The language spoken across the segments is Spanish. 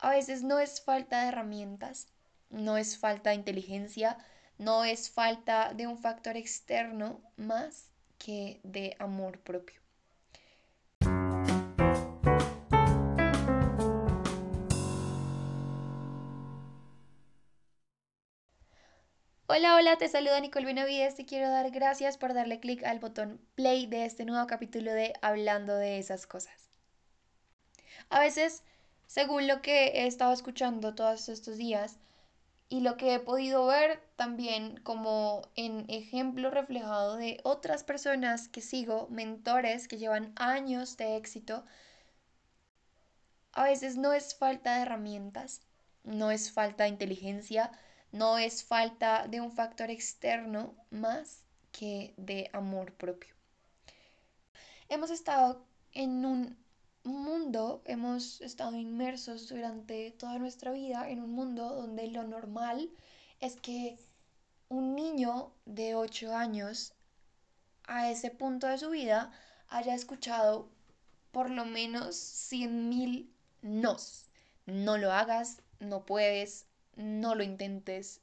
A veces no es falta de herramientas, no es falta de inteligencia, no es falta de un factor externo más que de amor propio. Hola, hola, te saluda Nicole Benavides. Te quiero dar gracias por darle clic al botón play de este nuevo capítulo de Hablando de esas cosas. A veces, según lo que he estado escuchando todos estos días y lo que he podido ver también como en ejemplo reflejado de otras personas que sigo, mentores que llevan años de éxito, a veces no es falta de herramientas, no es falta de inteligencia, no es falta de un factor externo más que de amor propio. Hemos estado en un mundo, hemos estado inmersos durante toda nuestra vida en un mundo donde lo normal es que un niño de 8 años a ese punto de su vida haya escuchado por lo menos 100 mil nos. No lo hagas, no puedes, no lo intentes,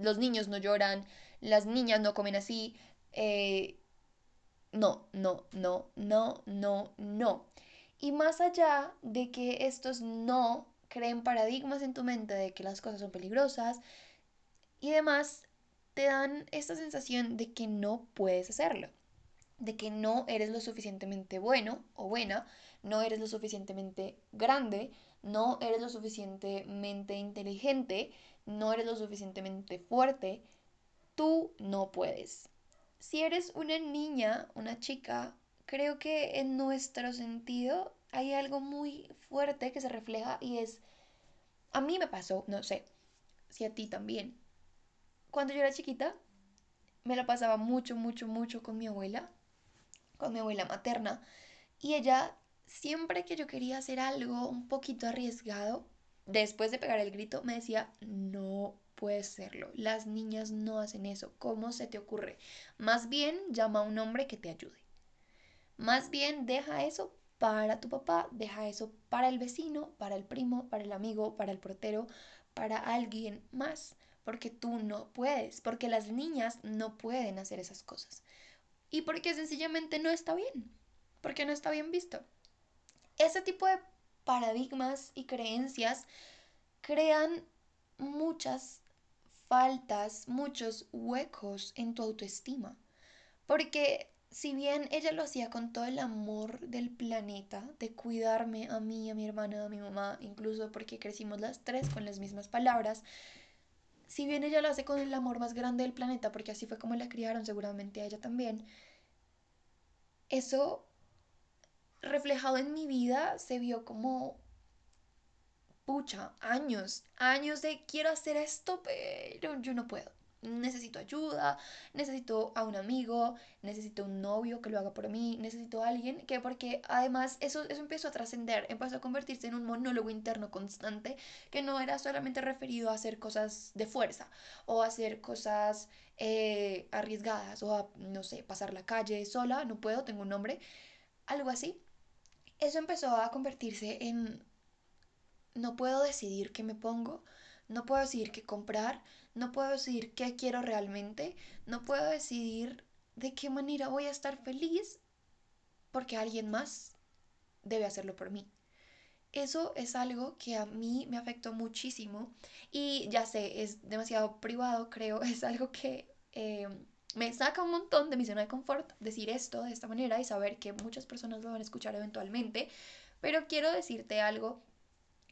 los niños no lloran, las niñas no comen así, eh, no, no, no, no, no, no. Y más allá de que estos no creen paradigmas en tu mente de que las cosas son peligrosas y demás, te dan esta sensación de que no puedes hacerlo, de que no eres lo suficientemente bueno o buena, no eres lo suficientemente grande, no eres lo suficientemente inteligente, no eres lo suficientemente fuerte, tú no puedes. Si eres una niña, una chica, creo que en nuestro sentido hay algo muy fuerte que se refleja y es, a mí me pasó, no sé, si a ti también. Cuando yo era chiquita, me la pasaba mucho, mucho, mucho con mi abuela, con mi abuela materna, y ella siempre que yo quería hacer algo un poquito arriesgado, después de pegar el grito, me decía, no puedes serlo, las niñas no hacen eso, ¿cómo se te ocurre? Más bien llama a un hombre que te ayude. Más bien deja eso para tu papá, deja eso para el vecino, para el primo, para el amigo, para el portero, para alguien más, porque tú no puedes, porque las niñas no pueden hacer esas cosas. Y porque sencillamente no está bien, porque no está bien visto. Ese tipo de paradigmas y creencias crean muchas faltas, muchos huecos en tu autoestima. Porque si bien ella lo hacía con todo el amor del planeta, de cuidarme a mí, a mi hermana, a mi mamá, incluso porque crecimos las tres con las mismas palabras, si bien ella lo hace con el amor más grande del planeta, porque así fue como la criaron seguramente a ella también, eso reflejado en mi vida se vio como, pucha, años, años de quiero hacer esto, pero yo no puedo. Necesito ayuda, necesito a un amigo, necesito un novio que lo haga por mí, necesito a alguien que porque además eso, eso empezó a trascender, empezó a convertirse en un monólogo interno constante que no era solamente referido a hacer cosas de fuerza o a hacer cosas eh, arriesgadas o a, no sé, pasar la calle sola, no puedo, tengo un nombre, algo así, eso empezó a convertirse en no puedo decidir qué me pongo, no puedo decidir qué comprar, no puedo decidir qué quiero realmente, no puedo decidir de qué manera voy a estar feliz porque alguien más debe hacerlo por mí. Eso es algo que a mí me afectó muchísimo y ya sé, es demasiado privado, creo, es algo que eh, me saca un montón de mi zona de confort decir esto de esta manera y saber que muchas personas lo van a escuchar eventualmente, pero quiero decirte algo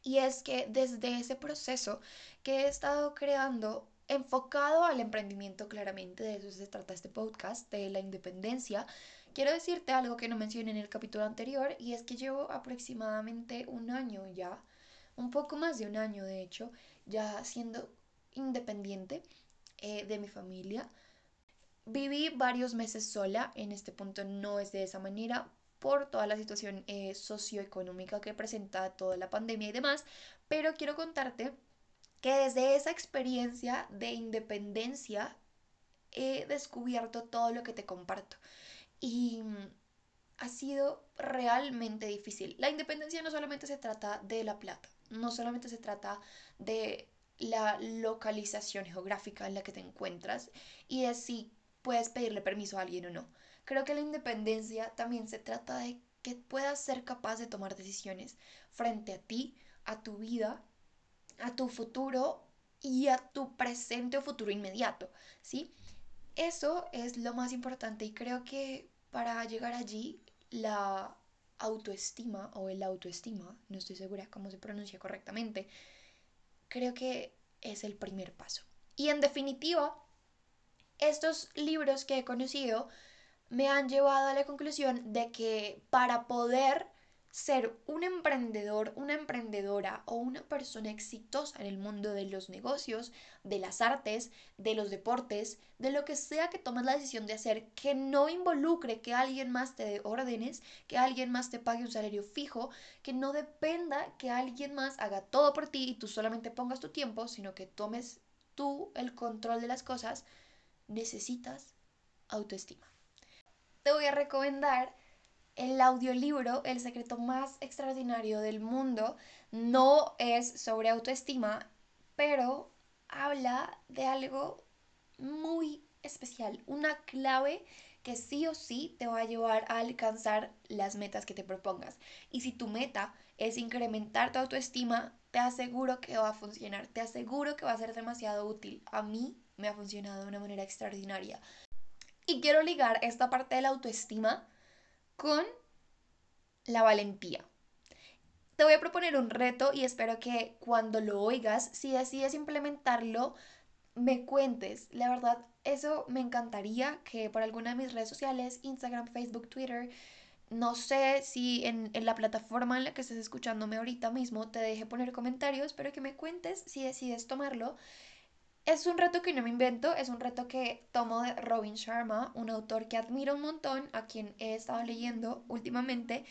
y es que desde ese proceso que he estado creando enfocado al emprendimiento claramente, de eso se trata este podcast, de la independencia, quiero decirte algo que no mencioné en el capítulo anterior y es que llevo aproximadamente un año ya, un poco más de un año de hecho, ya siendo independiente eh, de mi familia. Viví varios meses sola, en este punto no es de esa manera por toda la situación eh, socioeconómica que presenta toda la pandemia y demás, pero quiero contarte que desde esa experiencia de independencia he descubierto todo lo que te comparto y mm, ha sido realmente difícil. La independencia no solamente se trata de la plata, no solamente se trata de la localización geográfica en la que te encuentras y de si puedes pedirle permiso a alguien o no. Creo que la independencia también se trata de que puedas ser capaz de tomar decisiones frente a ti, a tu vida, a tu futuro y a tu presente o futuro inmediato, ¿sí? Eso es lo más importante y creo que para llegar allí la autoestima o el autoestima, no estoy segura cómo se pronuncia correctamente, creo que es el primer paso. Y en definitiva, estos libros que he conocido me han llevado a la conclusión de que para poder ser un emprendedor, una emprendedora o una persona exitosa en el mundo de los negocios, de las artes, de los deportes, de lo que sea que tomes la decisión de hacer, que no involucre que alguien más te dé órdenes, que alguien más te pague un salario fijo, que no dependa que alguien más haga todo por ti y tú solamente pongas tu tiempo, sino que tomes tú el control de las cosas, necesitas autoestima. Te voy a recomendar el audiolibro El secreto más extraordinario del mundo no es sobre autoestima, pero habla de algo muy especial, una clave que sí o sí te va a llevar a alcanzar las metas que te propongas. Y si tu meta es incrementar tu autoestima, te aseguro que va a funcionar, te aseguro que va a ser demasiado útil. A mí me ha funcionado de una manera extraordinaria. Y quiero ligar esta parte de la autoestima con la valentía. Te voy a proponer un reto y espero que cuando lo oigas, si decides implementarlo, me cuentes. La verdad, eso me encantaría que por alguna de mis redes sociales, Instagram, Facebook, Twitter, no sé si en, en, la plataforma en la que estés escuchándome ahorita mismo te deje poner comentarios, pero que me cuentes si decides tomarlo es un reto que no me invento, es un reto que tomo de Robin Sharma, un autor que admiro un montón, a quien he estado leyendo últimamente,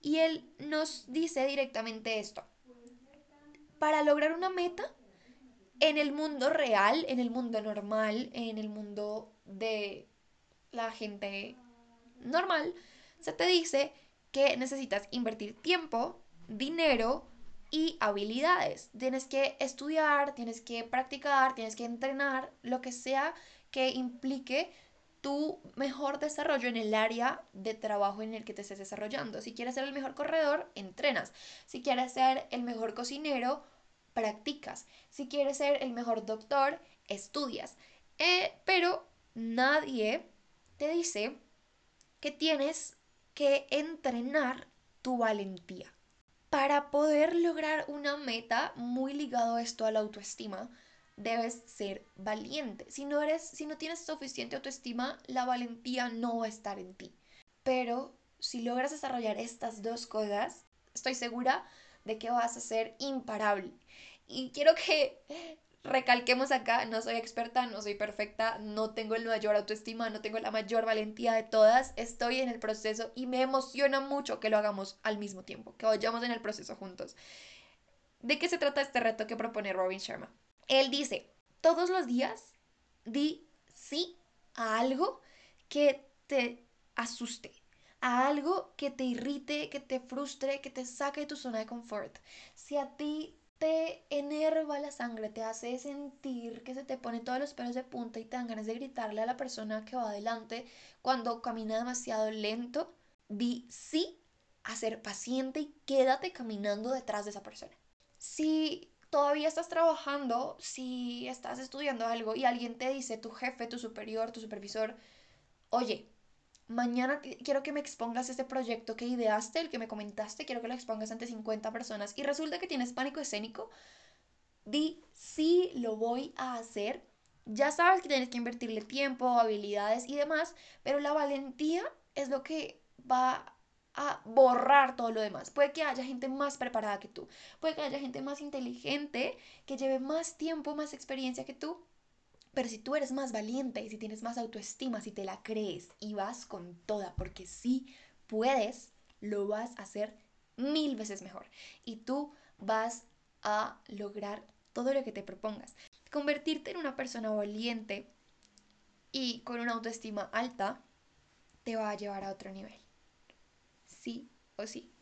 y él nos dice directamente esto. Para lograr una meta en el mundo real, en el mundo normal, en el mundo de la gente normal, se te dice que necesitas invertir tiempo, dinero, y habilidades. Tienes que estudiar, tienes que practicar, tienes que entrenar, lo que sea que implique tu mejor desarrollo en el área de trabajo en el que te estés desarrollando. Si quieres ser el mejor corredor, entrenas. Si quieres ser el mejor cocinero, practicas. Si quieres ser el mejor doctor, estudias. Eh, pero nadie te dice que tienes que entrenar tu valentía. Para poder lograr una meta muy ligado esto a la autoestima, debes ser valiente. Si no eres, si no tienes suficiente autoestima, la valentía no va a estar en ti. Pero si logras desarrollar estas dos cosas, estoy segura de que vas a ser imparable. Y quiero que recalquemos acá, no soy experta, no soy perfecta, no tengo el mayor autoestima, no tengo la mayor valentía de todas, estoy en el proceso y me emociona mucho que lo hagamos al mismo tiempo, que vayamos en el proceso juntos. ¿De qué se trata este reto que propone Robin Sharma? Él dice, todos los días di sí a algo que te asuste, a algo que te irrite, que te frustre, que te saque de tu zona de confort. Si a ti te enerva la sangre, te hace sentir que se te pone todos los pelos de punta y te dan ganas de gritarle a la persona que va adelante cuando camina demasiado lento, di sí a ser paciente y quédate caminando detrás de esa persona. Si todavía estás trabajando, si estás estudiando algo y alguien te dice, tu jefe, tu superior, tu supervisor, oye, mañana quiero que me expongas este proyecto que ideaste, el que me comentaste, quiero que lo expongas ante 50 personas y resulta que tienes pánico escénico, di sí lo voy a hacer. Ya sabes que tienes que invertirle tiempo, habilidades y demás, pero la valentía es lo que va a borrar todo lo demás. Puede que haya gente más preparada que tú, puede que haya gente más inteligente, que lleve más tiempo, más experiencia que tú, pero si tú eres más valiente y si tienes más autoestima, si te la crees y vas con toda, porque si puedes, lo vas a hacer mil veces mejor. Y tú vas a lograr todo lo que te propongas. Convertirte en una persona valiente y con una autoestima alta te va a llevar a otro nivel. Sí o sí.